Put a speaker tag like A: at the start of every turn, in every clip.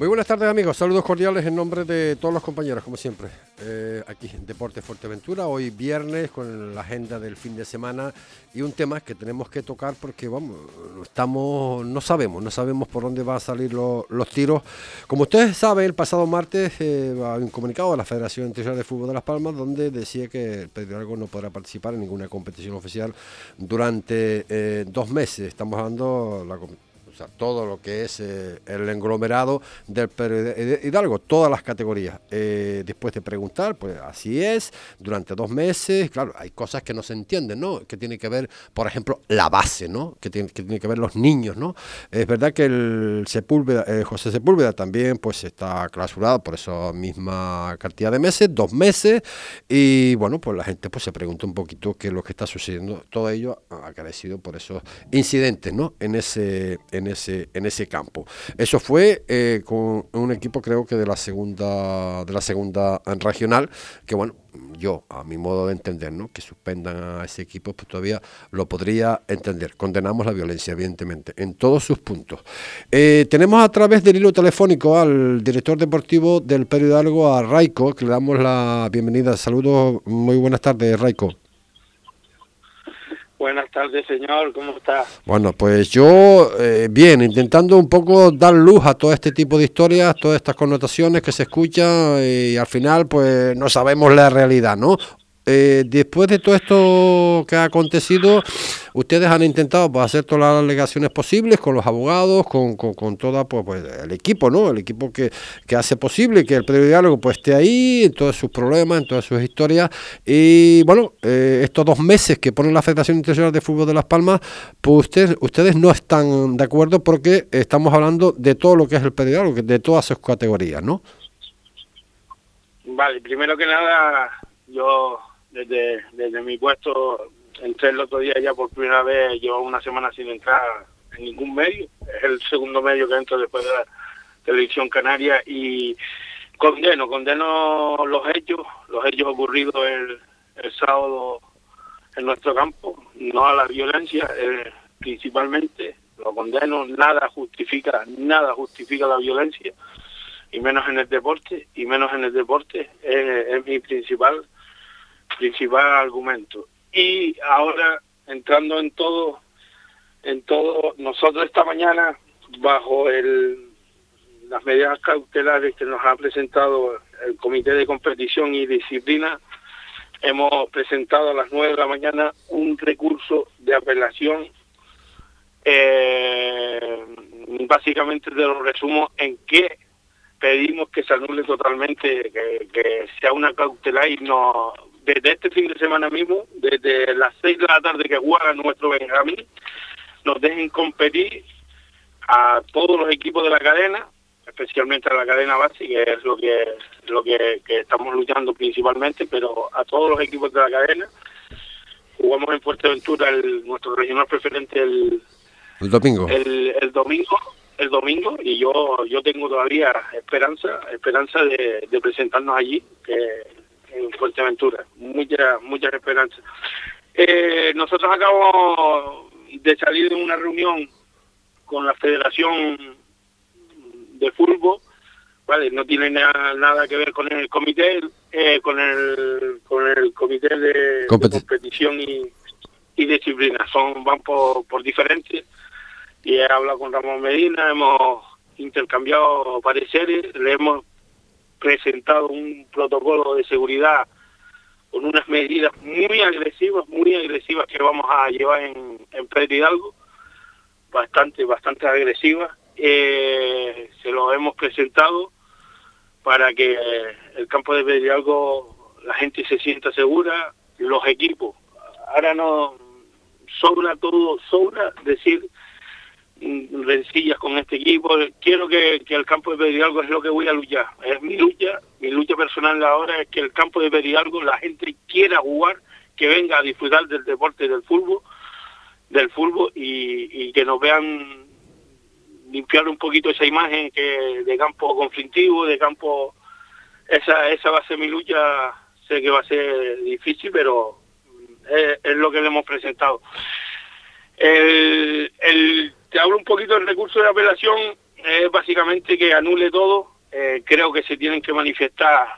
A: Muy buenas tardes amigos, saludos cordiales en nombre de todos los compañeros, como siempre, eh, aquí en Deporte Fuerteventura, hoy viernes con la agenda del fin de semana y un tema que tenemos que tocar porque vamos, estamos, no sabemos, no sabemos por dónde van a salir los tiros. Como ustedes saben, el pasado martes eh, hay un comunicado de la Federación Internacional de Fútbol de Las Palmas donde decía que Pedro Algo no podrá participar en ninguna competición oficial durante eh, dos meses. Estamos hablando la todo lo que es eh, el englomerado del Hidalgo, todas las categorías. Eh, después de preguntar, pues así es, durante dos meses, claro, hay cosas que no se entienden, ¿no? Que tiene que ver, por ejemplo, la base, ¿no? Que tiene que, tiene que ver los niños, ¿no? Es verdad que el Sepúlveda, eh, José Sepúlveda también, pues está clausurado por esa misma cantidad de meses, dos meses, y bueno, pues la gente pues se pregunta un poquito qué es lo que está sucediendo, todo ello agradecido por esos incidentes, ¿no? En ese, ese, en ese campo. Eso fue eh, con un equipo creo que de la segunda, de la segunda regional, que bueno, yo, a mi modo de entender, ¿no? que suspendan a ese equipo, pues todavía lo podría entender. Condenamos la violencia, evidentemente, en todos sus puntos. Eh, tenemos a través del hilo telefónico al director deportivo del periódico, a Raico, que le damos la bienvenida. Saludos, muy buenas tardes, Raico.
B: Buenas tardes, señor. ¿Cómo está?
A: Bueno, pues yo, eh, bien, intentando un poco dar luz a todo este tipo de historias, todas estas connotaciones que se escuchan y al final, pues no sabemos la realidad, ¿no? Eh, después de todo esto que ha acontecido, ustedes han intentado pues, hacer todas las alegaciones posibles con los abogados, con, con, todo pues, pues, el equipo, ¿no? El equipo que, hace posible que el diálogo pues, esté ahí, en todos sus problemas, en todas sus historias. Y bueno, eh, estos dos meses que pone la Federación Internacional de Fútbol de Las Palmas, pues ustedes, ustedes no están de acuerdo porque estamos hablando de todo lo que es el diálogo, de todas sus categorías, ¿no?
B: Vale, primero que nada, yo desde, desde mi puesto entré el otro día ya por primera vez, llevo una semana sin entrar en ningún medio, es el segundo medio que entro después de la televisión canaria y condeno, condeno los hechos, los hechos ocurridos el, el sábado en nuestro campo, no a la violencia, eh, principalmente, lo condeno, nada justifica, nada justifica la violencia, y menos en el deporte, y menos en el deporte, es mi principal principal argumento. Y ahora, entrando en todo, en todo, nosotros esta mañana, bajo el, las medidas cautelares que nos ha presentado el Comité de Competición y Disciplina, hemos presentado a las nueve de la mañana un recurso de apelación. Eh, básicamente te lo resumo en que pedimos que se anule totalmente, que, que sea una cautelar y no desde este fin de semana mismo, desde las 6 de la tarde que juega nuestro Benjamín, nos dejen competir a todos los equipos de la cadena, especialmente a la cadena base, que es lo que lo que, estamos luchando principalmente, pero a todos los equipos de la cadena. Jugamos en Fuerteventura el, nuestro regional preferente el,
A: el domingo.
B: El, el domingo el domingo y yo yo tengo todavía esperanza esperanza de, de presentarnos allí que en Fuerteventura. Mucha, mucha esperanza. Eh, nosotros acabamos de salir de una reunión con la Federación de Fútbol, vale, no tiene nada, que ver con el comité, eh, con el con el comité de, competición y, y, disciplina, son van por, por diferentes y he hablado con Ramón Medina, hemos intercambiado pareceres, le hemos presentado un protocolo de seguridad con unas medidas muy agresivas, muy agresivas que vamos a llevar en, en Pedro Hidalgo, bastante, bastante agresivas. Eh, se lo hemos presentado para que el campo de Pedro Hidalgo la gente se sienta segura, los equipos. Ahora no sobra todo, sobra decir rencillas con este equipo. Quiero que, el campo de Pedrialgo es lo que voy a luchar. Es mi lucha, mi lucha personal ahora es que el campo de Pedrialgo la gente quiera jugar, que venga a disfrutar del deporte del fútbol del fútbol y, que nos vean limpiar un poquito esa imagen que de campo conflictivo, de campo esa esa va a ser mi lucha, sé que va a ser difícil, pero es, lo que le hemos presentado. El, el, te hablo un poquito del recurso de apelación, es básicamente que anule todo, eh, creo que se tienen que manifestar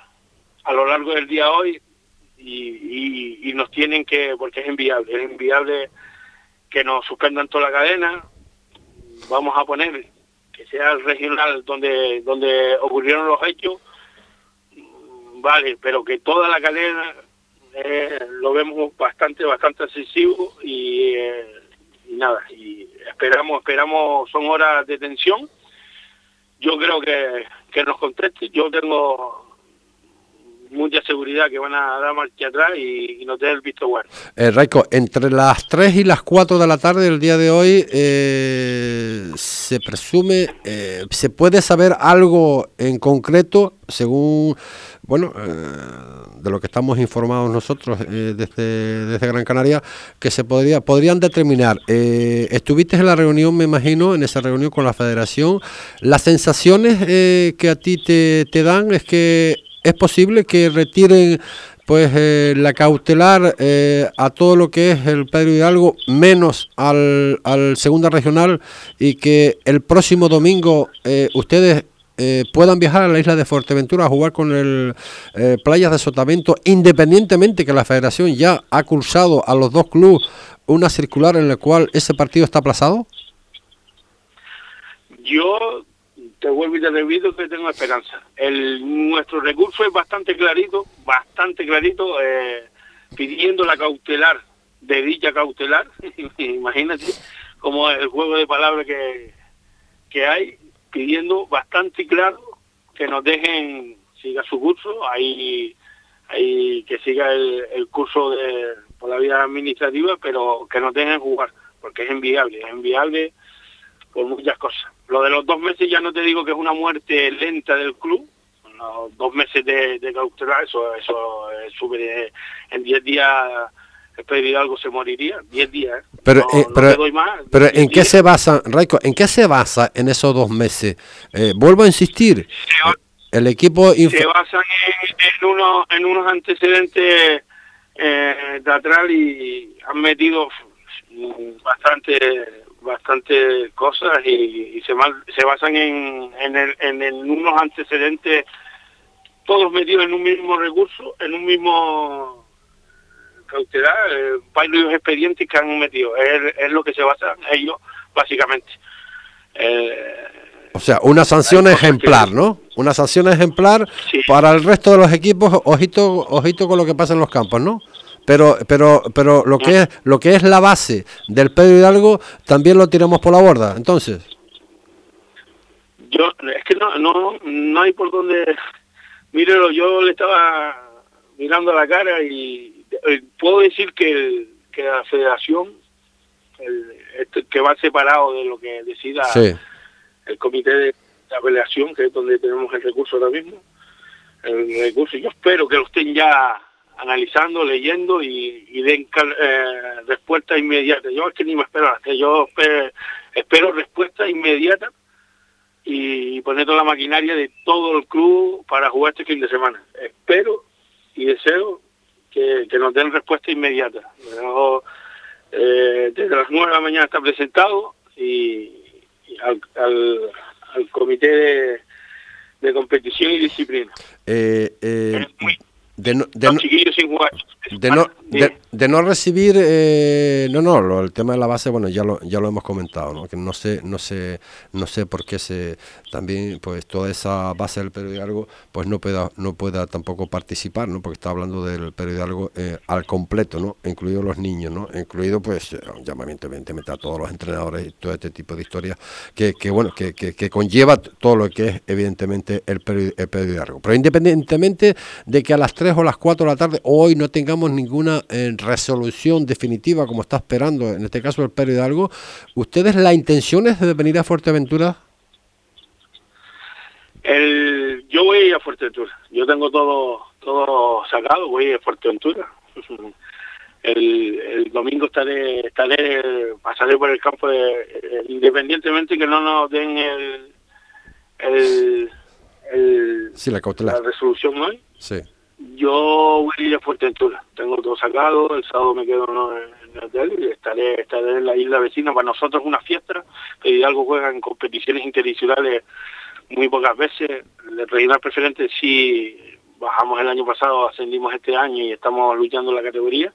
B: a lo largo del día hoy y, nos tienen que, porque es inviable, es inviable que nos suspendan toda la cadena, vamos a poner que sea el regional donde, donde ocurrieron los hechos, vale, pero que toda la cadena eh, lo vemos bastante, bastante excesivo y, eh, y nada, y esperamos, esperamos, son horas de tensión, yo creo que, que nos conteste, yo tengo mucha seguridad que van a dar marcha atrás y, no tener el visto bueno.
A: Eh, Raico, entre las 3 y las 4 de la tarde del día de hoy, eh, se presume, eh, se puede saber algo en concreto, según, bueno, eh, de lo que estamos informados nosotros desde, desde Gran Canaria, que se podría, podrían determinar. estuviste en la reunión, me imagino, en esa reunión con la federación. Las sensaciones que a ti te, te dan es que es posible que retiren pues eh, la cautelar eh, a todo lo que es el Pedro Hidalgo menos al, al segunda regional y que el próximo domingo eh, ustedes puedan viajar a la isla de Fuerteventura a jugar con el Playas de Sotavento independientemente que la federación ya ha cursado a los dos clubes una circular en la cual ese partido está aplazado?
B: Yo te vuelvo y te repito que tengo esperanza. El, nuestro recurso es bastante clarito, bastante clarito, eh, pidiendo la cautelar de dicha cautelar. Imagínate como el juego de palabras que, que hay, pidiendo bastante claro que nos dejen, siga su curso, ahí, ahí que siga el, curso de, por la vía administrativa, pero que nos dejen jugar, porque es enviable, es enviable por muchas cosas. Lo de los dos meses ya no te digo que es una muerte lenta del club, dos meses de, de cautelar, eso, eso es súper, en diez días el algo se moriría, diez días. ¿eh?
A: Pero, eh, pero, ¿en qué se basa, Raico, en qué se basa en esos dos meses? Eh, vuelvo a insistir, el equipo...
B: Se basan en, unos, en unos antecedentes eh, teatral y han metido bastante bastante cosas y, se, se basan en, en, el, en, unos antecedentes todos metidos en un mismo recurso, en un mismo cautelar, eh, varios expedientes que han metido. Es, es, lo que se basa ellos, básicamente.
A: Eh, o sea, una sanción ejemplar, ¿no? Una sanción ejemplar para el resto de los equipos, ojito, ojito con lo que pasa en los campos, ¿no? pero pero pero lo que es lo que es la base del Pedro Hidalgo también lo tiramos por la borda entonces
B: yo es que no no no hay por dónde mírelo yo le estaba mirando a la cara y eh, puedo decir que que la Federación el, este, que va separado de lo que decida el comité de apelación que es donde tenemos el recurso ahora mismo el recurso yo espero que lo estén ya analizando, leyendo y, y den eh, respuesta inmediata. Yo es que ni me espero, yo espero, respuesta inmediata y poner toda la maquinaria de todo el club para jugar este fin de semana. Espero y deseo que, nos den respuesta inmediata. Eh, desde las nueve de la mañana está presentado y, al, al, comité de, competición y disciplina.
A: Eh, eh, de no, de, no, de, no, recibir eh, no no el tema de la base bueno ya lo ya lo hemos comentado ¿no? que no sé no sé no sé por qué se también pues toda esa base del periódico pues no pueda no pueda tampoco participar no porque está hablando del periódico eh, al completo no incluido los niños no incluido pues un llamamiento evidentemente a todos los entrenadores y todo este tipo de historias que, que bueno que, que, conlleva todo lo que es evidentemente el, el periódico. Pero independientemente de que a las 3 o las 4 de la tarde hoy no tengamos ninguna eh, resolución definitiva como está esperando en este caso el Pedro Hidalgo, ¿ustedes la intención es de venir a Fuerteventura?
B: El, yo voy a Fuerteventura, yo tengo todo todo sacado, voy a Fuerteventura. el, domingo estaré, estaré, pasaré por el campo de, independientemente que no nos den el, el,
A: la,
B: la resolución hoy.
A: Sí.
B: Yo voy a ir a Fuerteventura. Tengo todo sacado. El sábado me quedo en el hotel y estaré, estaré en la isla vecina. Para nosotros es una fiesta. Que algo juega en competiciones internacionales muy pocas veces. El regional preferente sí bajamos el año pasado, ascendimos este año y estamos luchando la categoría.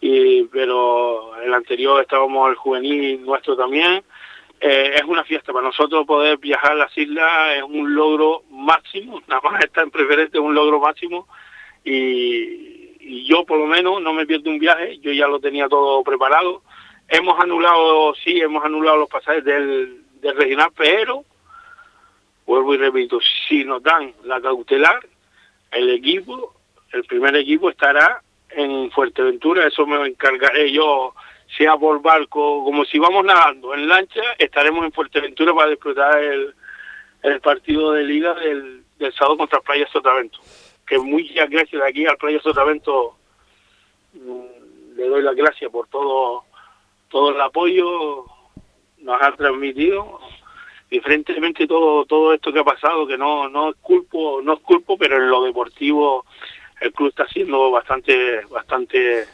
B: Y, pero el anterior estábamos el juvenil nuestro también. Eh, es una fiesta para nosotros poder viajar a las islas, es un logro máximo, nada más estar en preferente es un logro máximo y, yo por lo menos no me pierdo un viaje, yo ya lo tenía todo preparado. Hemos anulado, sí, hemos anulado los pasajes del, del regional, pero vuelvo y repito, si nos dan la cautelar, el equipo, el primer equipo estará en Fuerteventura, eso me encargaré yo, sea por barco, como si vamos nadando en lancha, estaremos en Fuerteventura para disfrutar el, el partido de liga del, del sábado contra Playa Sotavento. Que muchas gracias aquí al Playa Sotavento mm, le doy las gracias por todo todo el apoyo nos ha transmitido. Diferentemente todo todo esto que ha pasado que no no es culpo no es culpo pero en lo deportivo el club está siendo bastante bastante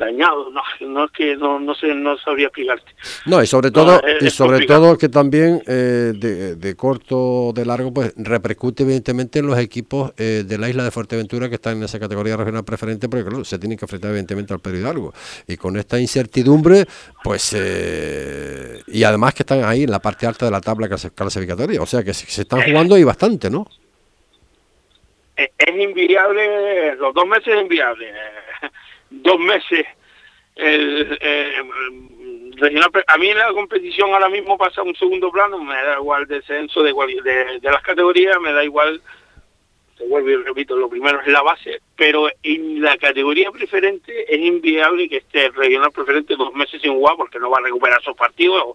B: dañado no, no es que no no sé no sabría explicarte.
A: No y sobre todo y sobre todo que también eh, de, de, corto de largo pues repercute evidentemente en los equipos eh, de la isla de Fuerteventura que están en esa categoría regional preferente porque claro se tienen que enfrentar evidentemente al Pedro Hidalgo. Y con esta incertidumbre pues eh, y además que están ahí en la parte alta de la tabla clasificatoria o sea que se, se están jugando ahí bastante no
B: es inviable los dos meses es inviable dos meses el, regional a mí la competición ahora mismo pasa un segundo plano me da igual descenso de, de, de las categorías me da igual te vuelvo y repito lo primero es la base pero en la categoría preferente es inviable que esté el regional preferente dos meses sin jugar porque no va a recuperar sus partidos.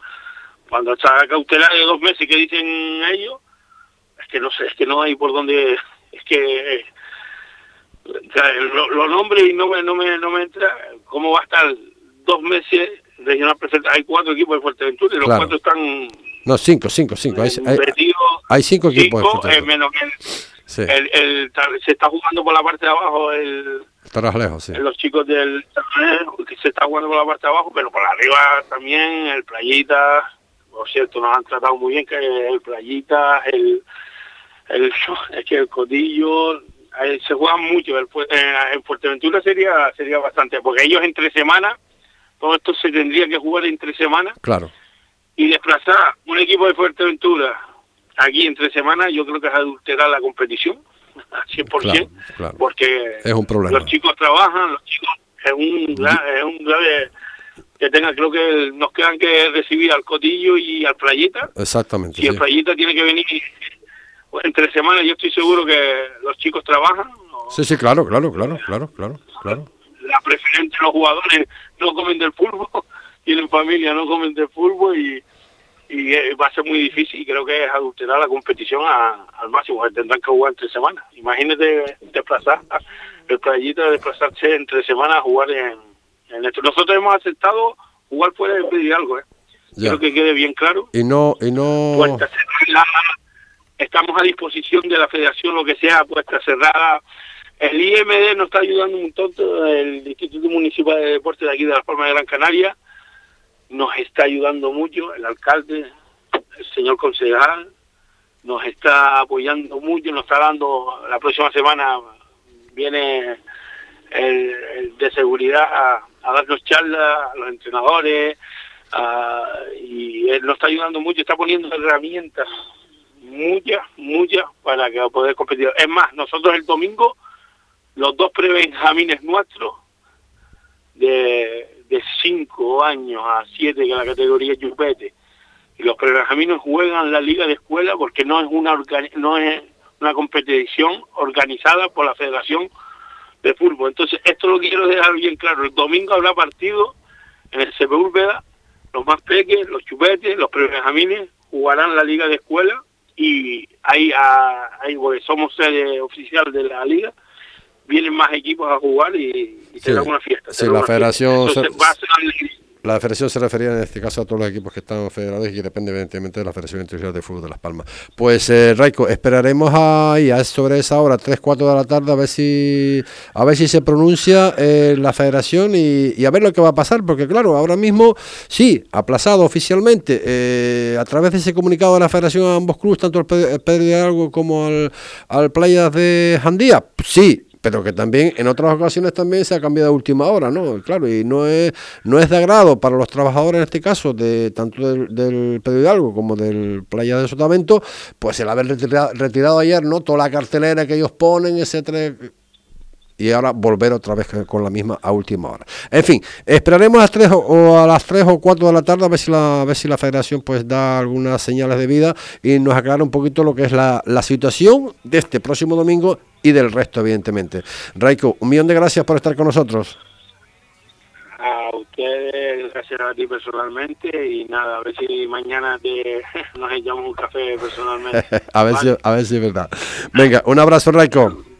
B: Cuando está cautelar de dos meses que dicen ellos es que no sé es que no hay por dónde es que lo, lo nombre y no me, no me, no me entra cómo va a estar dos meses regional preferente. Hay cuatro equipos de Fuerteventura y los cuatro están...
A: No, cinco, cinco, cinco. Hay, hay, cinco equipos
B: cinco, de menos que el, el, se está jugando por la parte de abajo el...
A: Estarás lejos, sí.
B: Los chicos del que se está jugando por la parte de abajo, pero por arriba también el Playita, por cierto, nos han tratado muy bien, que el Playita, el, el es que el Codillo, se juegan mucho. en Fuerteventura sería sería bastante, porque ellos entre semana, todo esto se tendría que jugar entre semana.
A: Claro.
B: Y desplazar un equipo de Fuerteventura aquí entre semana, yo creo que es adulterar la competición al 100%, porque
A: es un problema.
B: los chicos trabajan, los chicos es un, es un grave que tenga, creo que nos quedan que recibir al Cotillo y al Playita.
A: Exactamente.
B: Si el Playita tiene que venir entre semanas yo estoy seguro que los chicos trabajan.
A: Sí, sí, claro, claro, claro, claro, claro, claro.
B: La preferencia de los jugadores no comen del fútbol, tienen familia, no comen del fútbol y, y eh, va a ser muy difícil y creo que es adulterar la competición al máximo, tendrán que jugar entre semanas. Imagínate desplazar, el playita desplazarse entre semanas a jugar en, en esto. Nosotros hemos aceptado jugar fuera de pedir algo, ¿eh? Quiero que quede bien claro.
A: Y no, y no
B: estamos a disposición de la federación, lo que sea, puesta cerrada. El IMD nos está ayudando un tonto, el Instituto Municipal de Deportes de aquí de la Palmas de Gran Canaria, nos está ayudando mucho, el alcalde, el señor concejal, nos está apoyando mucho, nos está dando, la próxima semana viene el, de seguridad a, darnos charlas a los entrenadores, y él nos está ayudando mucho, está poniendo herramientas muchas, muchas para que poder competir. Es más, nosotros el domingo, los dos prebenjamines nuestros, de, de cinco años a siete, que la categoría chupete, y los prebenjamines juegan la liga de escuela porque no es una no es una competición organizada por la Federación de Fútbol. Entonces, esto lo quiero dejar bien claro. El domingo habrá partido en el CPU los más pequeños, los chupetes, los prebenjamines jugarán la liga de escuela y hay, hay somos sede oficial de la liga vienen más equipos a jugar y, será una fiesta.
A: Sí, la federación... La federación se refería en este caso a todos los equipos que están federados y que depende evidentemente de la Federación Internacional de Fútbol de Las Palmas. Pues eh, Raico, esperaremos ahí a sobre esa hora, 3, 4 de la tarde, a ver si a ver si se pronuncia eh, la federación y, a ver lo que va a pasar, porque claro, ahora mismo sí, aplazado oficialmente eh, a través de ese comunicado de la federación a ambos clubes, tanto al Pedro de Algo como al, al Playas de Jandía, sí, pero que también en otras ocasiones también se ha cambiado a última hora, ¿no? Claro, y no es no es de agrado para los trabajadores en este caso, de tanto del, del Pedro Hidalgo como del Playa de Sotavento, pues el haber retirado, retirado ayer, ¿no? Toda la cartelera que ellos ponen, etcétera y ahora volver otra vez con la misma a última hora. En fin, esperaremos a las 3 o, a las 3 o 4 de la tarde a ver si la, a ver si la federación pues da algunas señales de vida y nos aclara un poquito lo que es la, la situación de este próximo domingo y del resto, evidentemente. Raiko, un millón de gracias por estar con nosotros.
B: A ustedes, gracias a ti personalmente y nada, a ver si mañana te, nos echamos un café personalmente.
A: a, ver si, a ver si es verdad. Venga, un abrazo, Raiko.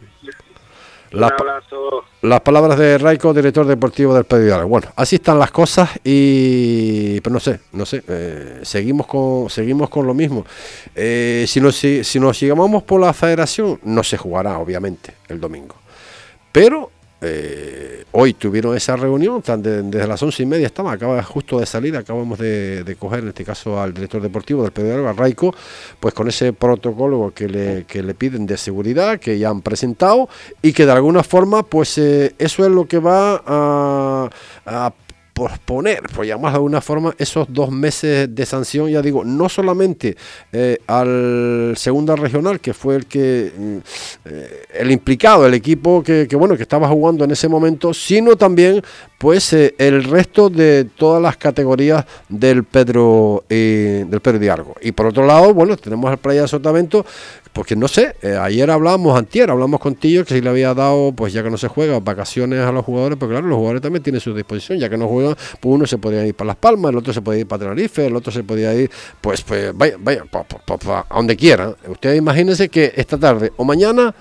A: Las, palabras de Raico, director deportivo del Pedro Bueno, así están las cosas y pero no sé, no sé, eh, seguimos con seguimos con lo mismo. Eh, si nos si, si nos llamamos por la federación no se jugará obviamente el domingo. Pero eh, hoy tuvieron esa reunión, desde las once y media estaba, acaba justo de salir, acabamos de, coger en este caso al director deportivo del PDR, Raico, pues con ese protocolo que le, que le piden de seguridad, que ya han presentado y que de alguna forma, pues eh, eso es lo que va a posponer, por llamar de alguna forma, esos dos meses de sanción, ya digo, no solamente eh, al segunda regional, que fue el que mm, eh, el implicado, el equipo que, bueno, que estaba jugando en ese momento, sino también pues eh, el resto de todas las categorías del Pedro del Pedro. Y por otro lado, bueno, tenemos al Playa de Sotavento porque no sé, eh, ayer hablamos, antier, hablamos contigo que si le había dado, pues ya que no se juega, vacaciones a los jugadores, pero claro, los jugadores también tienen su disposición, ya que no juegan, pues uno se podía ir para Las Palmas, el otro se podía ir para Tenerife, el otro se podía ir, pues, pues vaya, vaya, a donde quiera. Ustedes imagínense que esta tarde o mañana,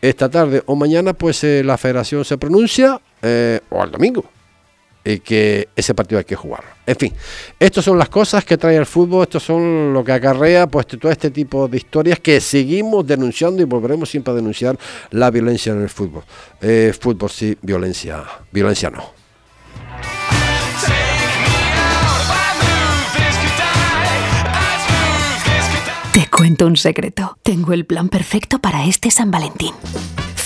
A: esta tarde o mañana, pues eh, la federación se pronuncia, eh, o al domingo, y que ese partido hay que jugarlo. En fin, estas son las cosas que trae el fútbol, estos son lo que acarrea pues todo este tipo de historias que seguimos denunciando y volveremos siempre a denunciar la violencia en el fútbol. Eh, fútbol sí, violencia, violencia no.
C: Te cuento un secreto. Tengo el plan perfecto para este San Valentín.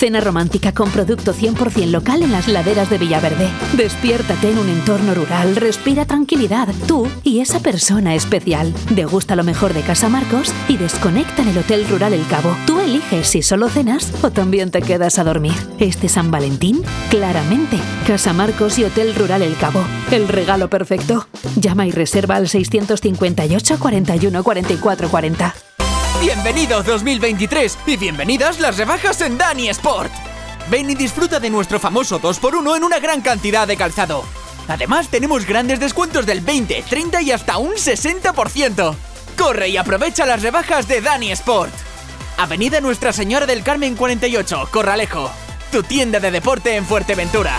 C: Cena romántica con producto 100% local en las laderas de Villaverde. Despiértate en un entorno rural, respira tranquilidad, tú y esa persona especial. Degusta lo mejor de Casa Marcos y desconecta en el Hotel Rural El Cabo. Tú eliges si solo cenas o también te quedas a dormir. Este San Valentín, claramente, Casa Marcos y Hotel Rural El Cabo. El regalo perfecto. Llama y reserva al 658 41 44 40.
D: Bienvenidos 2023 y bienvenidas las rebajas en Dani Sport. Ven y disfruta de nuestro famoso 2x1 en una gran cantidad de calzado. Además, tenemos grandes descuentos del 20, 30 y hasta un 60%. Corre y aprovecha las rebajas de Dani Sport. Avenida Nuestra Señora del Carmen 48, Corralejo. Tu tienda de deporte en Fuerteventura.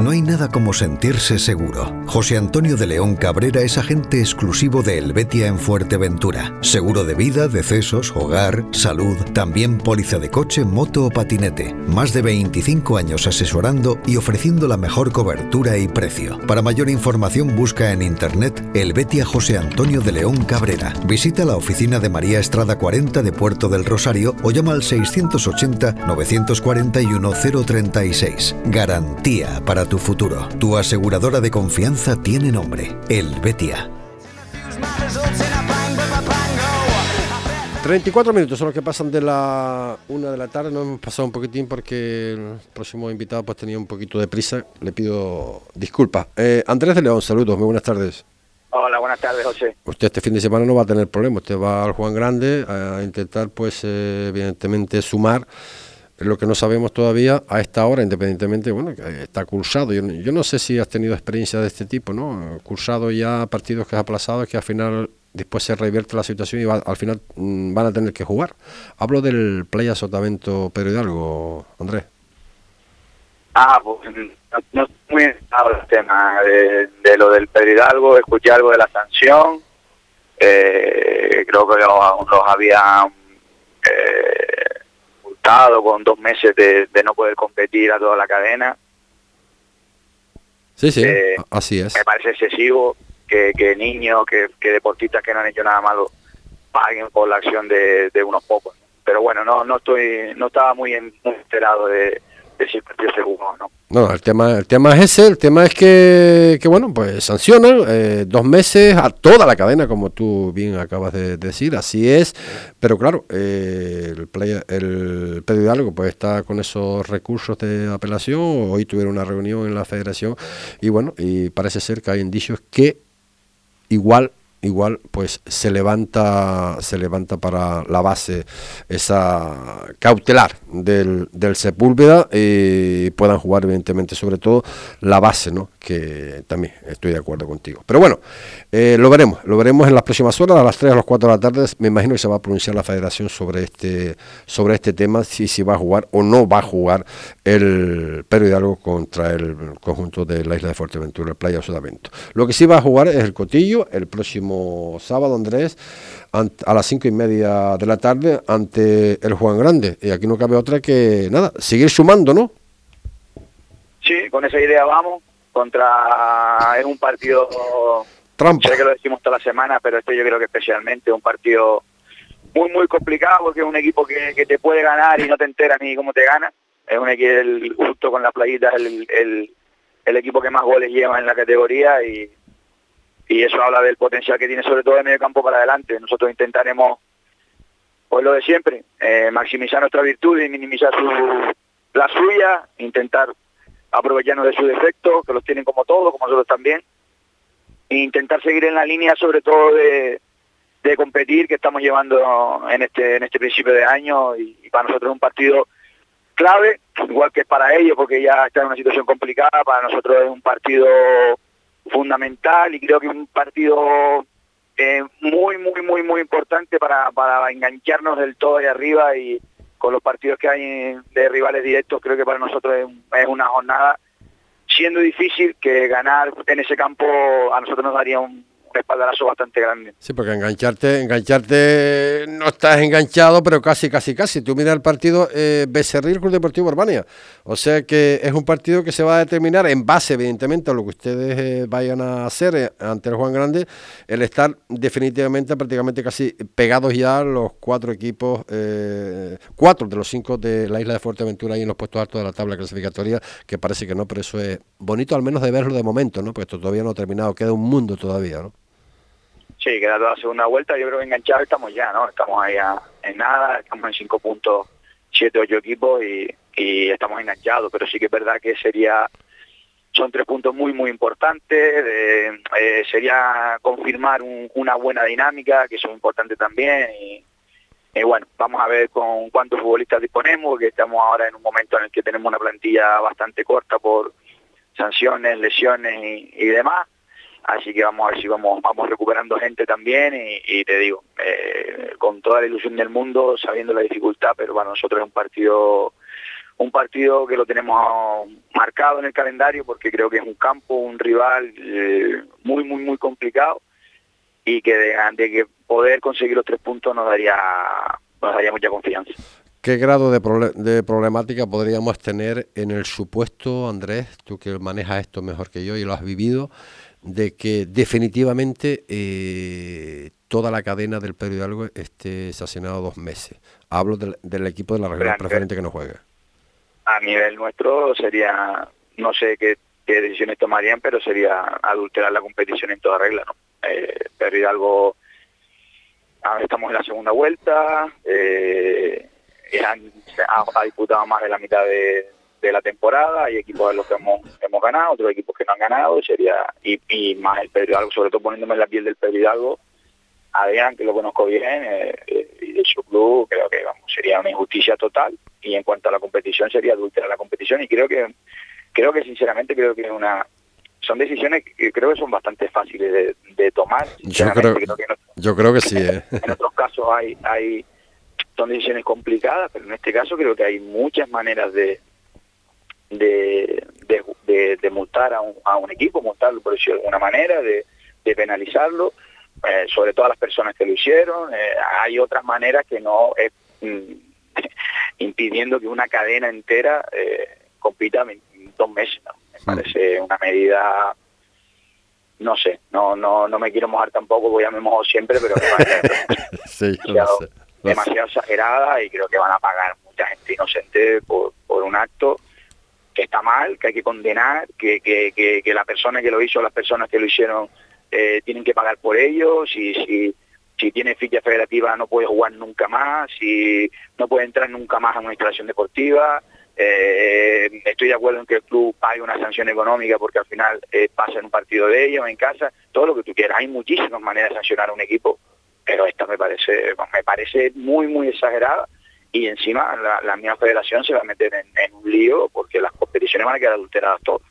E: No hay nada como sentirse seguro. José Antonio de León Cabrera es agente exclusivo de Helvetia en Fuerteventura. Seguro de vida, decesos, hogar, salud, también póliza de coche, moto o patinete. Más de 25 años asesorando y ofreciendo la mejor cobertura y precio. Para mayor información busca en internet Helvetia José Antonio de León Cabrera. Visita la oficina de María Estrada 40 de Puerto del Rosario o llama al 680 941 036. Garantía para tu futuro. Tu aseguradora de confianza tiene nombre, El Betia.
A: 34 minutos son los que pasan de la una de la tarde. Nos hemos pasado un poquitín porque el próximo invitado pues tenía un poquito de prisa. Le pido disculpas. Eh, Andrés de León, saludos, muy buenas tardes.
F: Hola, buenas tardes, José.
A: Usted este fin de semana no va a tener problema. Usted va al Juan Grande a intentar, pues, eh, evidentemente, sumar lo que no sabemos todavía a esta hora, independientemente, bueno, está cursado. Yo, no sé si has tenido experiencia de este tipo, ¿no? Cursado ya partidos que has aplazado, que al final después se revierte la situación y al final mm, van a tener que jugar. Hablo del Playa Sotavento Pedro Hidalgo, Andrés.
F: Ah, pues no, muy el tema de, lo del Pedro Hidalgo, escuché algo de la sanción, eh, creo que los, los habían eh, multado con dos meses de, no poder competir a toda la cadena.
A: Sí, sí, eh, así es.
F: Me parece excesivo que, niños, que, deportistas que no han hecho nada malo paguen por la acción de, unos pocos. Pero bueno, no no estoy no estaba muy, enterado de, de si
A: no. El tema, el tema es ese, el tema es que, que bueno, pues sancionan eh, dos meses a toda la cadena, como tú bien acabas de decir, así es, pero claro, eh, el, playa, el Pedro Hidalgo pues está con esos recursos de apelación, hoy tuvieron una reunión en la federación y bueno, y parece ser que hay indicios que igual igual pues se levanta se levanta para la base esa cautelar del, del Sepúlveda y puedan jugar evidentemente sobre todo la base no que también estoy de acuerdo contigo. Pero bueno eh, lo veremos lo veremos en las próximas horas a las 3 a las 4 de la tarde. Me imagino que se va a pronunciar la federación sobre este sobre este tema si si va a jugar o no va a jugar el Pedro Hidalgo contra el conjunto de la isla de Fuerteventura el Playa Sudamento. Lo que sí va a jugar es el Cotillo el próximo sábado, Andrés, a las cinco y media de la tarde ante el Juan Grande. Y aquí no cabe otra que, nada, seguir sumando, ¿no?
F: Sí, con esa idea vamos. Contra. Es un partido. Trampa. Sé que lo decimos toda la semana, pero este yo creo que especialmente un partido muy, muy complicado porque es un equipo que, te puede ganar y no te enteras ni cómo te gana. Es un equipo, justo con la playita, el, el, el equipo que más goles lleva en la categoría y, y eso habla del potencial que tiene sobre todo en medio campo para adelante. Nosotros intentaremos, pues lo de siempre, eh, maximizar nuestra virtud y minimizar su, la suya, intentar aprovecharnos de sus defectos, que los tienen como todos, como nosotros también, e intentar seguir en la línea sobre todo de, de competir que estamos llevando en este en este principio de año y, y para nosotros es un partido clave, igual que para ellos, porque ya está en una situación complicada, para nosotros es un partido fundamental y creo que un partido eh, muy, muy, muy, muy importante para, para engancharnos del todo ahí arriba y con los partidos que hay de rivales directos, creo que para nosotros es, una jornada, siendo difícil que ganar en ese campo a nosotros nos daría un, un espaldarazo bastante grande.
A: Sí, porque engancharte, engancharte no estás enganchado, pero casi, casi, casi. Tú miras el partido eh, Becerril Club Deportivo Urbania. O sea que es un partido que se va a determinar en base, evidentemente, a lo que ustedes eh, vayan a hacer eh, ante el Juan Grande, el estar definitivamente prácticamente casi pegados ya los cuatro equipos, eh, cuatro de los cinco de la isla de Fuerteventura ahí en los puestos altos de la tabla clasificatoria, que parece que no, pero eso es bonito al menos de verlo de momento, ¿no? Porque esto todavía no ha terminado, queda un mundo todavía, ¿no?
F: Sí, queda toda la segunda vuelta. Yo creo que enganchados estamos ya, ¿no? Estamos ahí en nada, estamos en cinco puntos, siete, ocho equipos y, estamos enganchados. Pero sí que es verdad que sería son tres puntos muy muy importantes eh, sería confirmar una buena dinámica que son importantes también y, bueno vamos a ver con cuántos futbolistas disponemos porque estamos ahora en un momento en el que tenemos una plantilla bastante corta por sanciones lesiones y demás así que vamos a ver si vamos vamos recuperando gente también y, te digo eh, con toda la ilusión del mundo sabiendo la dificultad pero para nosotros es un partido un partido que lo tenemos marcado en el calendario porque creo que es un campo un rival eh, muy muy muy complicado y que de, de, que poder conseguir los tres puntos nos daría nos daría mucha confianza.
A: ¿Qué grado de, de, problemática podríamos tener en el supuesto, Andrés, tú que manejas esto mejor que yo y lo has vivido, de que definitivamente eh, toda la cadena del Pedro Hidalgo esté sancionado dos meses. Hablo del, equipo de la región preferente que no juega.
F: A nivel nuestro sería, no sé qué, decisiones tomarían, pero sería adulterar la competición en toda regla. ¿no? Eh, Pedro Hidalgo, estamos en la segunda vuelta, eh, ha disputado más de la mitad de de la temporada, hay equipos de los que hemos, hemos ganado, otros equipos que no han ganado, sería y, y más el Pedro Hidalgo, sobre todo poniéndome en la piel del Pedro Hidalgo, Adrián, que lo conozco bien, eh, eh, y de su club, creo que vamos, sería una injusticia total, y en cuanto a la competición sería adulterar la competición, y creo que, creo que sinceramente creo que es una son decisiones que creo que son bastante fáciles de, tomar.
A: Yo creo, Yo creo que sí.
F: ¿eh? En otros casos hay, hay son decisiones complicadas, pero en este caso creo que hay muchas maneras de de, de, multar a un, a un equipo, multarlo por decirlo de alguna manera, de, penalizarlo, eh, sobre todo a las personas que lo hicieron. Eh, hay otras maneras que no es mm, impidiendo que una cadena entera eh, compita en dos meses. Me parece una medida no sé, no no no me quiero mojar tampoco, voy a me mojo siempre, pero demasiado, exagerada y creo que van a pagar mucha gente inocente por, por un acto que está mal, que hay que condenar, que, que, que, la persona que lo hizo, las personas que lo hicieron, eh, tienen que pagar por ello, si, si, si tiene ficha federativa no puede jugar nunca más, si no puede entrar nunca más a una instalación deportiva, eh, estoy de acuerdo en que el club pague una sanción económica porque al final eh, pasa en un partido de ellos, en casa, todo lo que tú quieras. Hay muchísimas maneras de sancionar a un equipo, pero esta me parece, me parece muy, muy exagerada y encima la, misma federación se va a meter en, un lío porque las competiciones van a quedar adulteradas todas.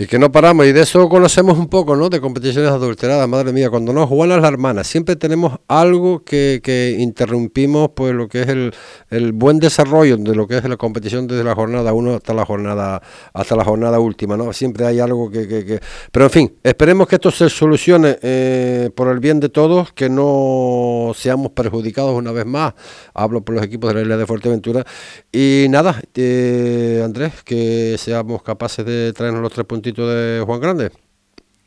A: Y que no paramos, y de eso conocemos un poco, ¿no? De competiciones adulteradas, madre mía, cuando nos juegan las hermanas, siempre tenemos algo que, que interrumpimos, pues lo que es el, el, buen desarrollo de lo que es la competición desde la jornada 1 hasta la jornada hasta la jornada última, ¿no? Siempre hay algo que... que, Pero en fin, esperemos que esto se solucione eh, por el bien de todos, que no seamos perjudicados una vez más, hablo por los equipos de la isla de Fuerteventura, y nada, eh, Andrés, que seamos capaces de traernos los tres puntos de Juan Grande.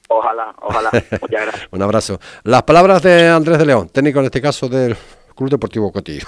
F: Ojalá, ojalá. Muchas gracias.
A: Un abrazo. Las palabras de Andrés de León, técnico en este caso del Club Deportivo Cotillo.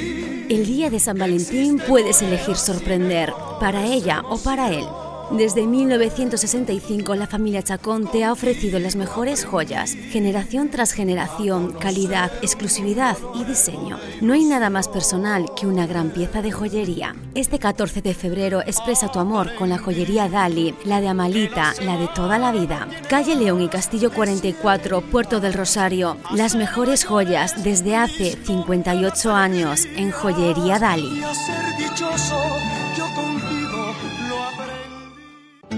G: el día de San Valentín puedes elegir sorprender, para ella o para él. Desde 1965 la familia Chacón te ha ofrecido las mejores joyas, generación tras generación, calidad, exclusividad y diseño. No hay nada más personal que una gran pieza de joyería. Este 14 de febrero expresa tu amor con la joyería Dali, la de Amalita, la de toda la vida. Calle León y Castillo 44, Puerto del Rosario. Las mejores joyas desde hace 58 años en Joyería Dali.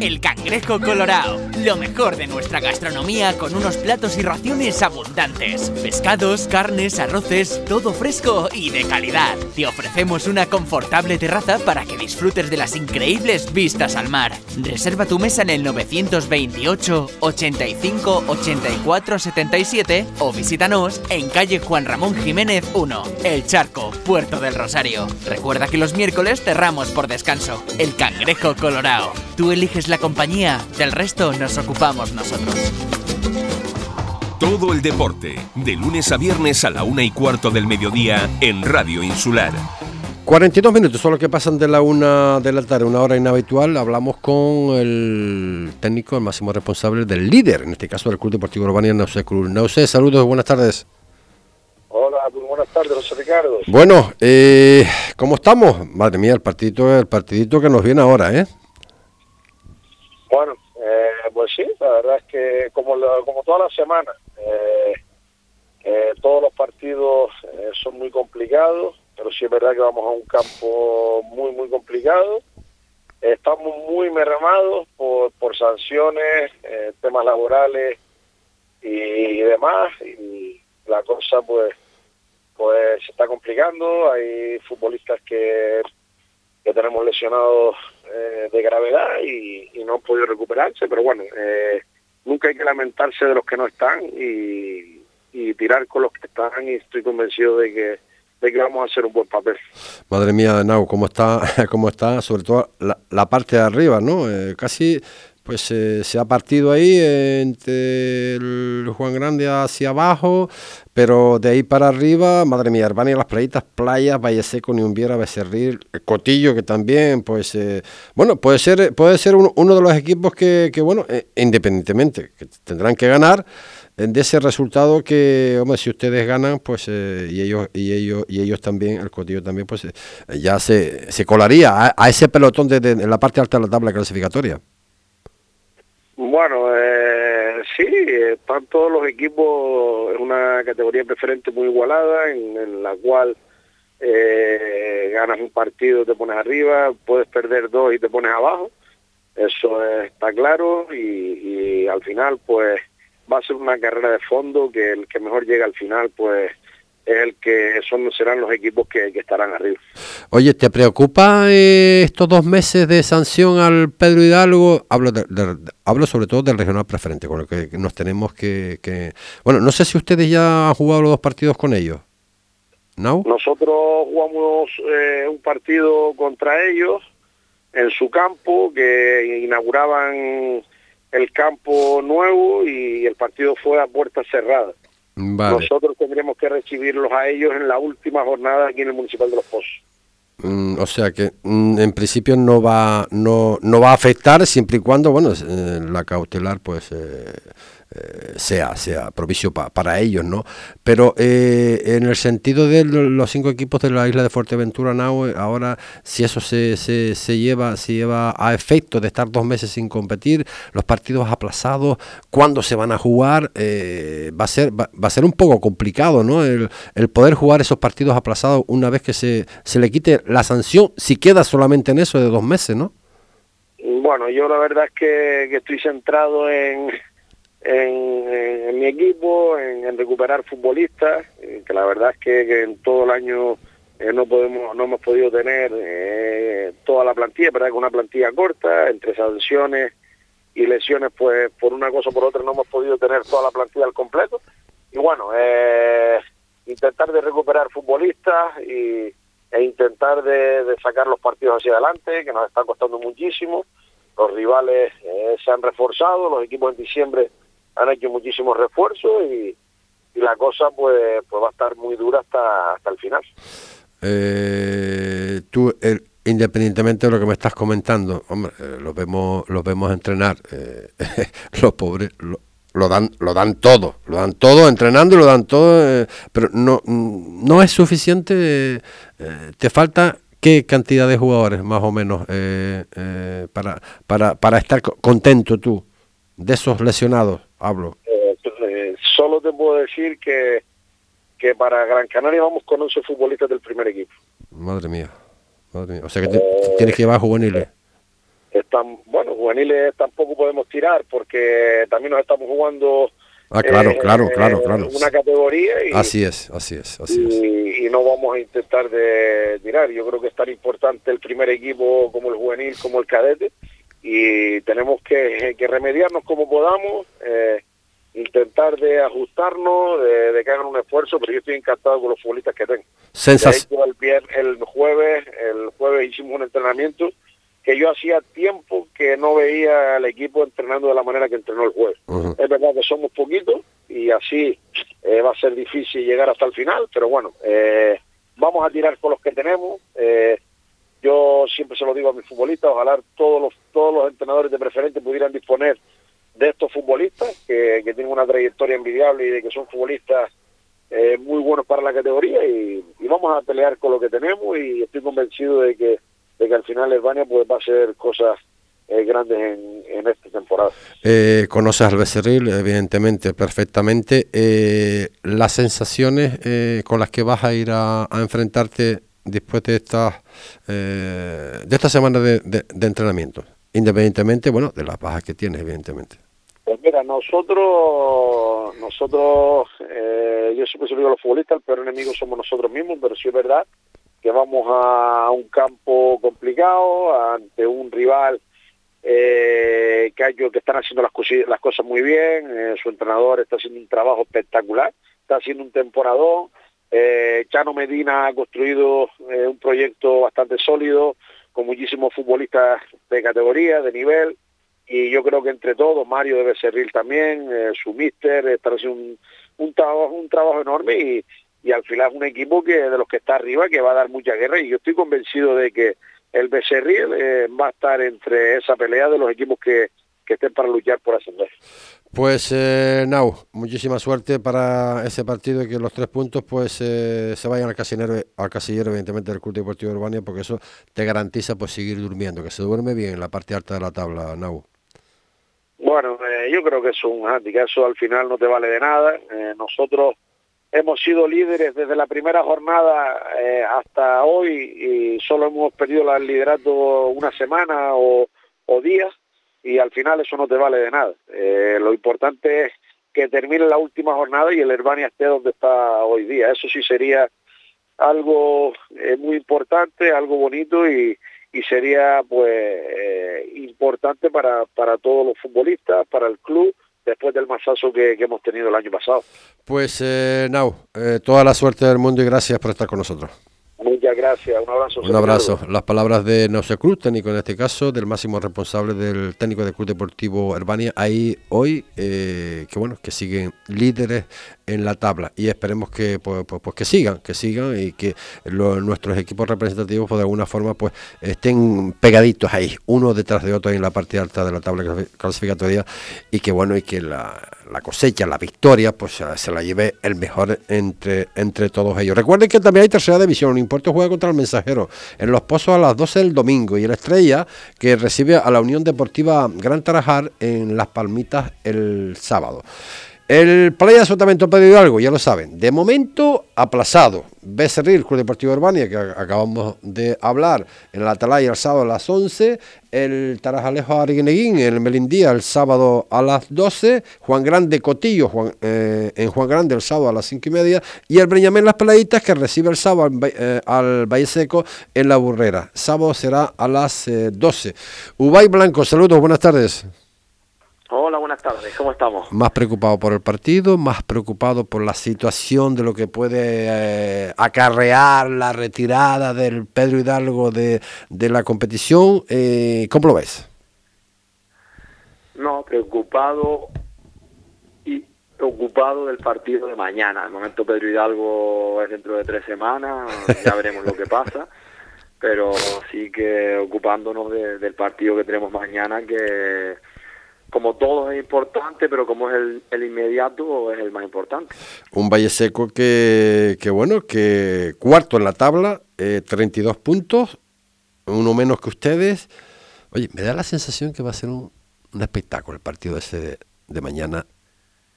D: El cangrejo colorado, lo mejor de nuestra gastronomía con unos platos y raciones abundantes. Pescados, carnes, arroces, todo fresco y de calidad. Te ofrecemos una confortable terraza para que disfrutes de las increíbles vistas al mar. Reserva tu mesa en el 928 85 84 77 o visítanos en calle Juan Ramón Jiménez 1, El Charco, Puerto del Rosario. Recuerda que los miércoles cerramos por descanso. El cangrejo colorado. Tú eliges la compañía, del resto nos ocupamos nosotros.
H: Todo el deporte, de lunes a viernes a la una y cuarto del mediodía en Radio Insular.
A: 42 minutos son los que pasan de la una de la tarde, una hora inhabitual. Hablamos con el técnico, el máximo responsable del líder, en este caso del Club Deportivo Urbania, Nausé Cruz. Nausé, saludos, buenas tardes.
I: Hola, muy buenas tardes, José Ricardo.
A: Bueno, eh, ¿cómo estamos? Madre mía, el partidito, el partidito que nos viene ahora, ¿eh?
I: Bueno, eh, pues sí, la verdad es que como, como toda la semana, eh, eh, todos los partidos son muy complicados, pero sí es verdad que vamos a un campo muy, muy complicado. Estamos muy mermados por, por sanciones, temas laborales y, demás, y la cosa pues pues se está complicando, hay futbolistas que, que tenemos lesionados eh, de gravedad y, no han podido recuperarse, pero bueno, eh, nunca hay que lamentarse de los que no están y, tirar con los que están y estoy convencido de que vamos a hacer un buen papel.
A: Madre mía, Nau, ¿cómo está, cómo está sobre todo la, parte de arriba, ¿no? Eh, casi pues se ha partido ahí entre el Juan Grande hacia abajo, pero de ahí para arriba, madre mía, y las playitas, playas, Valle Seco, Niumbiera, Becerril, Cotillo, que también, pues, bueno, puede ser, puede ser uno, de los equipos que, que bueno, independientemente, que tendrán que ganar, de ese resultado que, hombre, si ustedes ganan, pues eh, y ellos y ellos y ellos también, el Cotillo también, pues eh, ya se, se colaría a, ese pelotón de, la parte alta de la tabla clasificatoria.
I: Bueno, eh, sí, están todos los equipos en una categoría preferente muy igualada, en, la cual ganas un partido, te pones arriba, puedes perder dos y te pones abajo, eso está claro y al final, pues va a ser una carrera de fondo que el que mejor llega al final, pues es el que son serán los equipos que, estarán arriba.
A: Oye, ¿te preocupa eh, estos dos meses de sanción al Pedro Hidalgo? Hablo, de, hablo sobre todo del regional preferente, con el que nos tenemos que, Bueno, no sé si ustedes ya han jugado los dos partidos con ellos. ¿No?
I: Nosotros jugamos eh, un partido contra ellos en su campo que inauguraban el campo nuevo y el partido fue a puertas Nosotros tendremos que recibirlos a ellos en la última jornada aquí en el Municipal de Los Pozos.
A: Mm, o sea que mm, en principio no va no, no va a afectar siempre y cuando bueno eh, la cautelar pues eh, sea, sea propicio para ellos, ¿no? Pero eh, en el sentido de los cinco equipos de la isla de Fuerteventura, ahora si eso se, se, lleva, se lleva a efecto de estar dos meses sin competir, los partidos aplazados, cuándo se van a jugar, eh, va, a ser, va, a ser un poco complicado, ¿no? El, poder jugar esos partidos aplazados una vez que se, se le quite la sanción, si queda solamente en eso de dos meses, ¿no?
I: Bueno, yo la verdad es que estoy centrado en en, mi equipo, en, recuperar futbolistas, eh, que la verdad es que, en todo el año eh, no podemos no hemos podido tener eh, toda la plantilla, pero es una plantilla corta, entre sanciones y lesiones, pues por una cosa o por otra no hemos podido tener toda la plantilla al completo. Y bueno, intentar de recuperar futbolistas y, e intentar de, de, sacar los partidos hacia adelante, que nos está costando muchísimo. Los rivales se han reforzado, los equipos en diciembre han hecho muchísimos refuerzos y, la cosa pues, pues va a estar muy dura hasta, hasta el final.
A: Eh, tú, independientemente de lo que me estás comentando, hombre, eh, los vemos, los vemos entrenar, eh, los pobres lo, dan, lo dan todo, lo dan todo entrenando, lo dan todo, pero no, no es suficiente. te falta qué cantidad de jugadores más o menos para, para, para estar contento tú de esos lesionados hablo.
I: Eh, eh, solo te puedo decir que, que para Gran Canaria vamos con 11 futbolistas del primer equipo.
A: Madre mía, madre mía. O sea que eh, tienes que llevar juveniles.
I: Están, bueno, juveniles tampoco podemos tirar porque también nos estamos jugando
A: Ah, claro, claro, claro, claro.
I: Una categoría y,
A: así es, así es, así
I: y, no vamos a intentar de tirar. Yo creo que es tan importante el primer equipo como el juvenil, como el cadete, y tenemos que, remediarnos como podamos, eh, intentar de ajustarnos, de, que hagan un esfuerzo, pero yo estoy encantado con los futbolistas que tengo.
A: Sensación.
I: El, el jueves, el jueves hicimos un entrenamiento que yo hacía tiempo que no veía al equipo entrenando de la manera que entrenó el jueves. Es verdad que somos poquitos y así eh, va a ser difícil llegar hasta el final, pero bueno, eh, vamos a tirar con los que tenemos. Eh, yo siempre se lo digo a mis futbolistas, ojalá todos los, todos los entrenadores de preferente pudieran disponer de estos futbolistas que, tienen una trayectoria envidiable y de que son futbolistas eh, muy buenos para la categoría y, vamos a pelear con lo que tenemos y estoy convencido de que, de que al final España pues, va a ser cosas eh, grandes en, esta temporada.
A: Eh, conoces al Becerril, evidentemente, perfectamente. las sensaciones con las que vas a ir a enfrentarte después de esta, eh, de esta semana de, entrenamiento, independientemente, bueno, de las bajas que tienes, evidentemente.
I: Pues mira, nosotros, nosotros, eh, yo siempre digo a los futbolistas, el peor enemigo somos nosotros mismos, pero sí es verdad que vamos a un campo complicado, ante un rival eh, que, que están haciendo las, las cosas muy bien, eh, su entrenador está haciendo un trabajo espectacular, está haciendo un temporadón, eh, Chano Medina ha construido eh, un proyecto bastante sólido, con muchísimos futbolistas de categoría, de nivel, y yo creo que entre todos, Mario debe Becerril también, eh, su mister, está haciendo un, un, trabajo, un trabajo enorme y, al final es un equipo que de los que está arriba que va a dar mucha guerra y yo estoy convencido de que el Becerril eh, va a estar entre esa pelea de los equipos que, que estén para luchar por ascender.
A: Pues eh, Nau, muchísima suerte para ese partido y que los tres puntos pues eh, se vayan al casillero, al casillero evidentemente del Club Deportivo Urbania porque eso te garantiza pues seguir durmiendo, que se duerme bien en la parte alta de la tabla, Nau.
I: Bueno, eh, yo creo que es un handicap, eso al final no te vale de nada. Eh, nosotros hemos sido líderes desde la primera jornada hasta hoy y solo hemos perdido el liderato una semana o días y al final eso no te vale de nada. Eh, lo importante es que termine la última jornada y el Herbania esté donde está hoy día. Eso sí sería algo eh, muy importante, algo bonito y, sería pues eh, importante para, para todos los futbolistas, para el club, después del masazo que, hemos tenido el año pasado.
A: Pues Nau, toda la suerte del mundo y gracias por estar con nosotros.
I: Muchas gracias, un abrazo.
A: Un abrazo. Las palabras de Nausea Cruz, técnico en este caso, del máximo responsable del técnico del Club Deportivo Herbania, ahí hoy, eh, que bueno, que siguen líderes en la tabla y esperemos que pues, pues, pues que sigan, que sigan y que nuestros equipos representativos pues, de alguna forma pues estén pegaditos ahí, uno detrás de otro en la parte alta de la tabla clasificatoria y que bueno, y que la, la cosecha, la victoria, pues se la lleve el mejor entre, entre todos ellos. Recuerden que también hay tercera división, Importo juega contra el Mensajero en Los Pozos a las 12 del domingo y el Estrella que recibe a la Unión Deportiva Gran Tarajar en Las Palmitas el sábado. El Playa Sotavento ha pedido algo, ya lo saben. De momento, aplazado. Becerril, Club Deportivo Urbania, que acabamos de hablar, en la Atalaya el sábado a las 11. El Tarajalejo Arguineguín, el Melindía, el sábado a las 12. Juan Grande Cotillo, eh, en Juan Grande, el sábado a las 5 y media. Y el Breñamén Las Peladitas, que recibe el sábado al, eh, Valle Seco en La Burrera. Sábado será a las 12. Eh, Ubay Blanco, saludos, buenas tardes.
J: Hola, buenas tardes, ¿cómo estamos?
A: Más preocupado por el partido, más preocupado por la situación de lo que puede eh, acarrear la retirada del Pedro Hidalgo de, la competición. Eh, ¿Cómo lo ves?
J: No, preocupado y preocupado del partido de mañana. El momento Pedro Hidalgo es dentro de tres semanas, ya veremos lo que pasa, pero sí que ocupándonos del partido que tenemos mañana que como todo es importante, pero como es el, inmediato, es el más importante.
A: Un Valle Seco que, que bueno, que cuarto en la tabla, eh, 32 puntos, uno menos que ustedes. Oye, me da la sensación que va a ser un, espectáculo el partido ese de, de mañana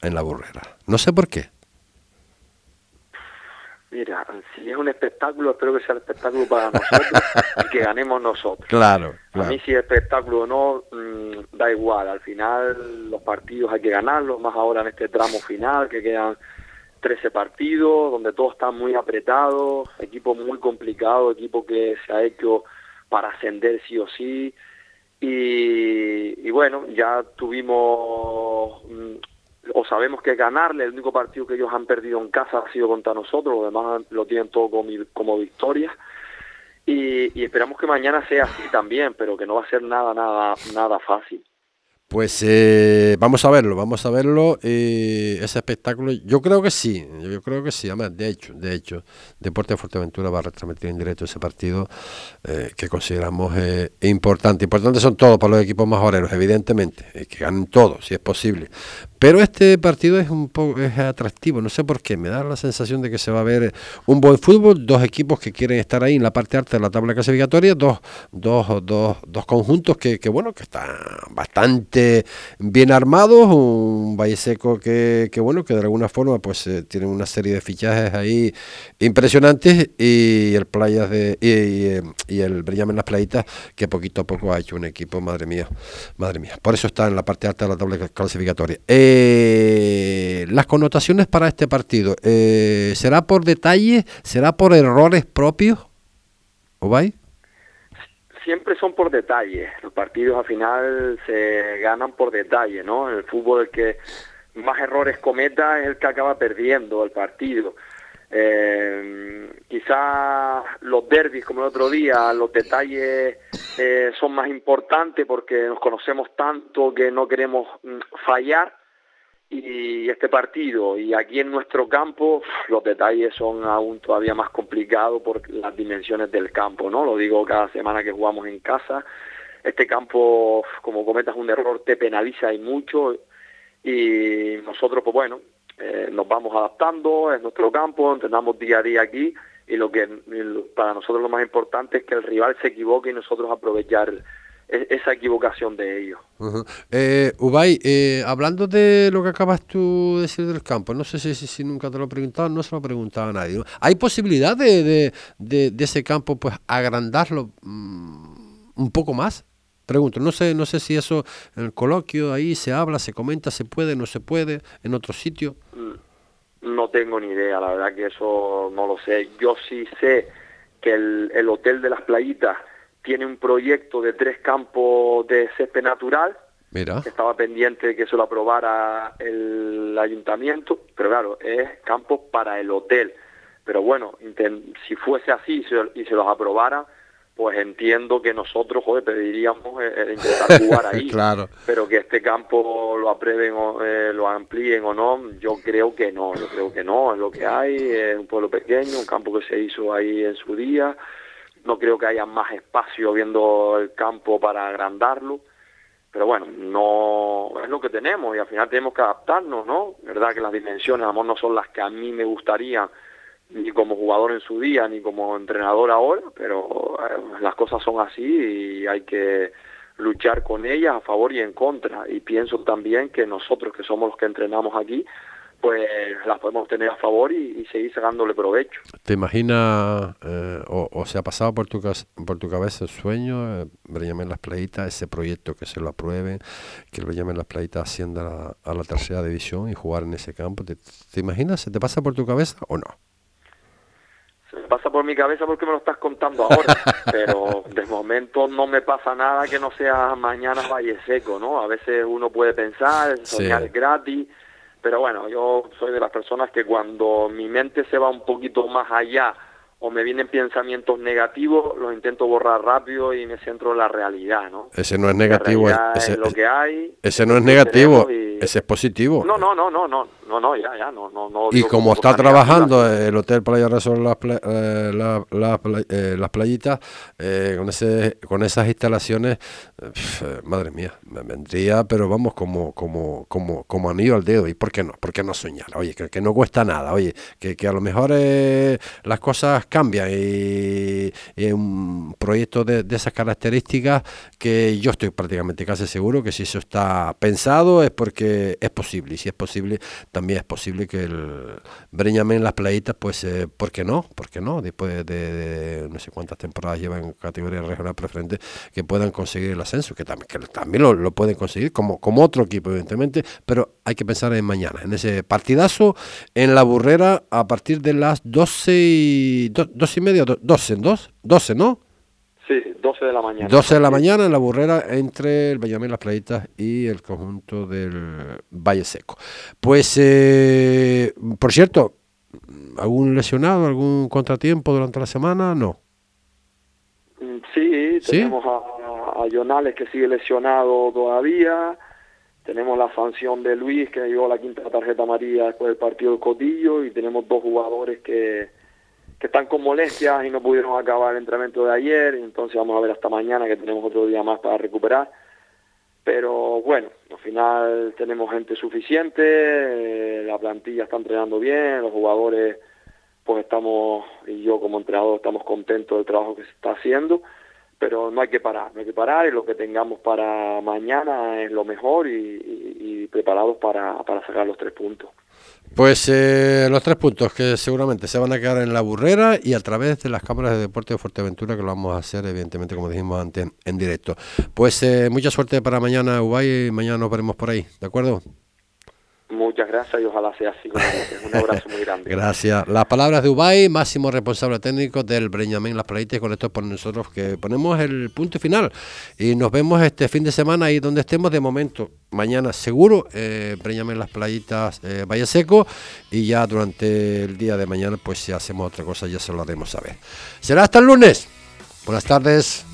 A: en la burrera. No sé por qué.
J: Mira, si es un espectáculo, espero que sea el espectáculo para nosotros y que ganemos nosotros.
A: Claro,
J: A mí si es espectáculo o no, mm, da igual. Al final los partidos hay que ganarlos, más ahora en este tramo final, que quedan 13 partidos, donde todo está muy apretado, equipo muy complicado, equipo que se ha hecho para ascender sí o sí. Y, y bueno, ya tuvimos mm, o sabemos que ganarle, el único partido que ellos han perdido en casa ha sido contra nosotros, los demás lo tienen todo como, como victoria. Y, y, esperamos que mañana sea así también, pero que no va a ser nada, nada, nada fácil.
A: Pues eh, vamos a verlo, vamos a verlo. Eh, ese espectáculo, yo creo que sí, yo creo que sí. Además, de hecho, de hecho, Deporte de Fuerteventura va a retransmitir en directo ese partido eh, que consideramos importante. Importante son todos para los equipos majoreros, evidentemente, que ganen todos, si es posible. Pero este partido es un poco es atractivo, no sé por qué, me da la sensación de que se va a ver un buen fútbol, dos equipos que quieren estar ahí en la parte alta de la tabla clasificatoria, dos, dos, dos, dos conjuntos que, que, bueno, que están bastante bien armados, un Valle Seco que, que bueno, que de alguna forma pues eh, tiene una serie de fichajes ahí impresionantes y el Playas de y, y el Brillamen Las Playitas que poquito a poco ha hecho un equipo, madre mía, madre mía. Por eso está en la parte alta de la tabla clasificatoria. Eh, las connotaciones para este partido, eh, ¿será por detalles? ¿Será por errores propios? ¿O va?
J: Siempre son por detalles. Los partidos al final se ganan por detalle, ¿no? el fútbol el que más errores cometa es el que acaba perdiendo el partido. Eh, quizás los derbis como el otro día, los detalles eh, son más importantes porque nos conocemos tanto que no queremos mm, fallar y este partido y aquí en nuestro campo los detalles son aún todavía más complicados por las dimensiones del campo, ¿no? Lo digo cada semana que jugamos en casa. Este campo, como cometas un error, te penaliza y mucho y nosotros, pues bueno, eh, nos vamos adaptando, es nuestro campo, entrenamos día a día aquí y lo que para nosotros lo más importante es que el rival se equivoque y nosotros aprovechar esa equivocación de ellos.
A: eh, Ubay, eh, hablando de lo que acabas tú de decir del campo, no sé si, si, nunca te lo he preguntado, no se lo preguntaba a nadie. ¿Hay posibilidad de, de, de, ese campo pues agrandarlo mm, un poco más? Pregunto, no sé, no sé si eso en el coloquio ahí se habla, se comenta, se puede, no se puede, en otro sitio.
J: Mm, no tengo ni idea, la verdad que eso no lo sé. Yo sí sé que el, el Hotel de las Playitas tiene un proyecto de tres campos de césped natural.
A: Mira.
J: Que estaba pendiente de que se lo aprobara el ayuntamiento, pero claro, es campos para el hotel. Pero bueno, si fuese así y se los aprobara, pues entiendo que nosotros, joder, pediríamos eh, eh, intentar jugar ahí.
A: claro.
J: Pero que este campo lo aprueben o eh, lo amplíen o no, yo creo que no, yo creo que no, es lo que hay, es un pueblo pequeño, un campo que se hizo ahí en su día, no creo que haya más espacio viendo el campo para agrandarlo, pero bueno, no es lo que tenemos y al final tenemos que adaptarnos, ¿no? verdad que las dimensiones, a lo mejor no son las que a mí me gustaría ni como jugador en su día, ni como entrenador ahora, pero eh, las cosas son así y hay que luchar con ellas a favor y en contra. Y pienso también que nosotros que somos los que entrenamos aquí, pues las podemos tener a favor y, seguir sacándole provecho.
A: ¿Te imaginas eh, o, se ha pasado por tu, por tu cabeza el sueño, eh, en Las Playitas, ese proyecto que se lo aprueben, que el en Las Playitas ascienda a la, tercera división y jugar en ese campo? ¿Te, ¿Te imaginas? ¿Se te pasa por tu cabeza o no?
J: Se me pasa por mi cabeza porque me lo estás contando ahora, pero de momento no me pasa nada que no sea mañana Valle Seco, ¿no? A veces uno puede pensar, soñar gratis, pero bueno, yo soy de las personas que cuando mi mente se va un poquito más allá o me vienen pensamientos negativos, los intento borrar rápido y me centro en la realidad, ¿no?
A: Ese no es negativo,
J: ese, es lo que hay.
A: Ese no es negativo, ese es positivo.
J: No, no, no, no, no, no, no, ya, ya, no, no, no.
A: Y como está trabajando el Hotel Playa Resort las, eh, la, eh, las playitas, eh, con ese, con esas instalaciones, madre mía, me vendría, pero vamos como, como, como, como anillo al dedo. ¿Y por qué no? ¿Por qué no soñar? Oye, que, que no cuesta nada, oye, que, que a lo mejor las cosas cambia y, un proyecto de, esas características que yo estoy prácticamente casi seguro que si eso está pensado es porque es posible y si es posible también es posible que el Breñame en las playitas pues eh, ¿por qué no? ¿por qué no? después de, no sé cuántas temporadas llevan en categoría regional preferente que puedan conseguir el ascenso que también, que también lo, pueden conseguir como, como otro equipo evidentemente pero hay que pensar en mañana en ese partidazo en la burrera a partir de las 12 y dos y media, doce, dos, doce, ¿no?
J: Sí, doce de la mañana.
A: Doce de la mañana en la burrera entre el Benjamín Las Playitas y el conjunto del Valle Seco. Pues, eh, por cierto, ¿algún lesionado, algún contratiempo durante la semana? No.
J: Mm, sí, tenemos a, a Jonales que sigue lesionado todavía. Tenemos la sanción de Luis que llevó la quinta tarjeta amarilla después del partido del Cotillo y tenemos dos jugadores que que están con molestias y no pudieron acabar el entrenamiento de ayer, y entonces vamos a ver hasta mañana que tenemos otro día más para recuperar. Pero bueno, al final tenemos gente suficiente, eh, la plantilla está entrenando bien, los jugadores, pues estamos, y yo como entrenador estamos contentos del trabajo que se está haciendo, pero no hay que parar, no hay que parar y lo que tengamos para mañana es lo mejor y, y preparados para, para sacar los tres puntos.
A: Pues eh, los tres puntos que seguramente se van a quedar en la burrera y a través de las cámaras de deporte de Fuerteventura que lo vamos a hacer evidentemente como dijimos antes en directo. Pues eh, mucha suerte para mañana Ubay y mañana nos veremos por ahí, ¿de acuerdo?
J: Muchas gracias y ojalá sea así. Un abrazo muy grande.
A: gracias. Las palabras de Ubay, máximo responsable técnico del Breñamén Las Playitas, con esto por nosotros que ponemos el punto final. Y nos vemos este fin de semana ahí donde estemos de momento. Mañana seguro, eh, Breñamén Las Playitas, eh, Valle Seco. Y ya durante el día de mañana, pues si hacemos otra cosa, ya se lo haremos saber. Será hasta el lunes. Buenas tardes.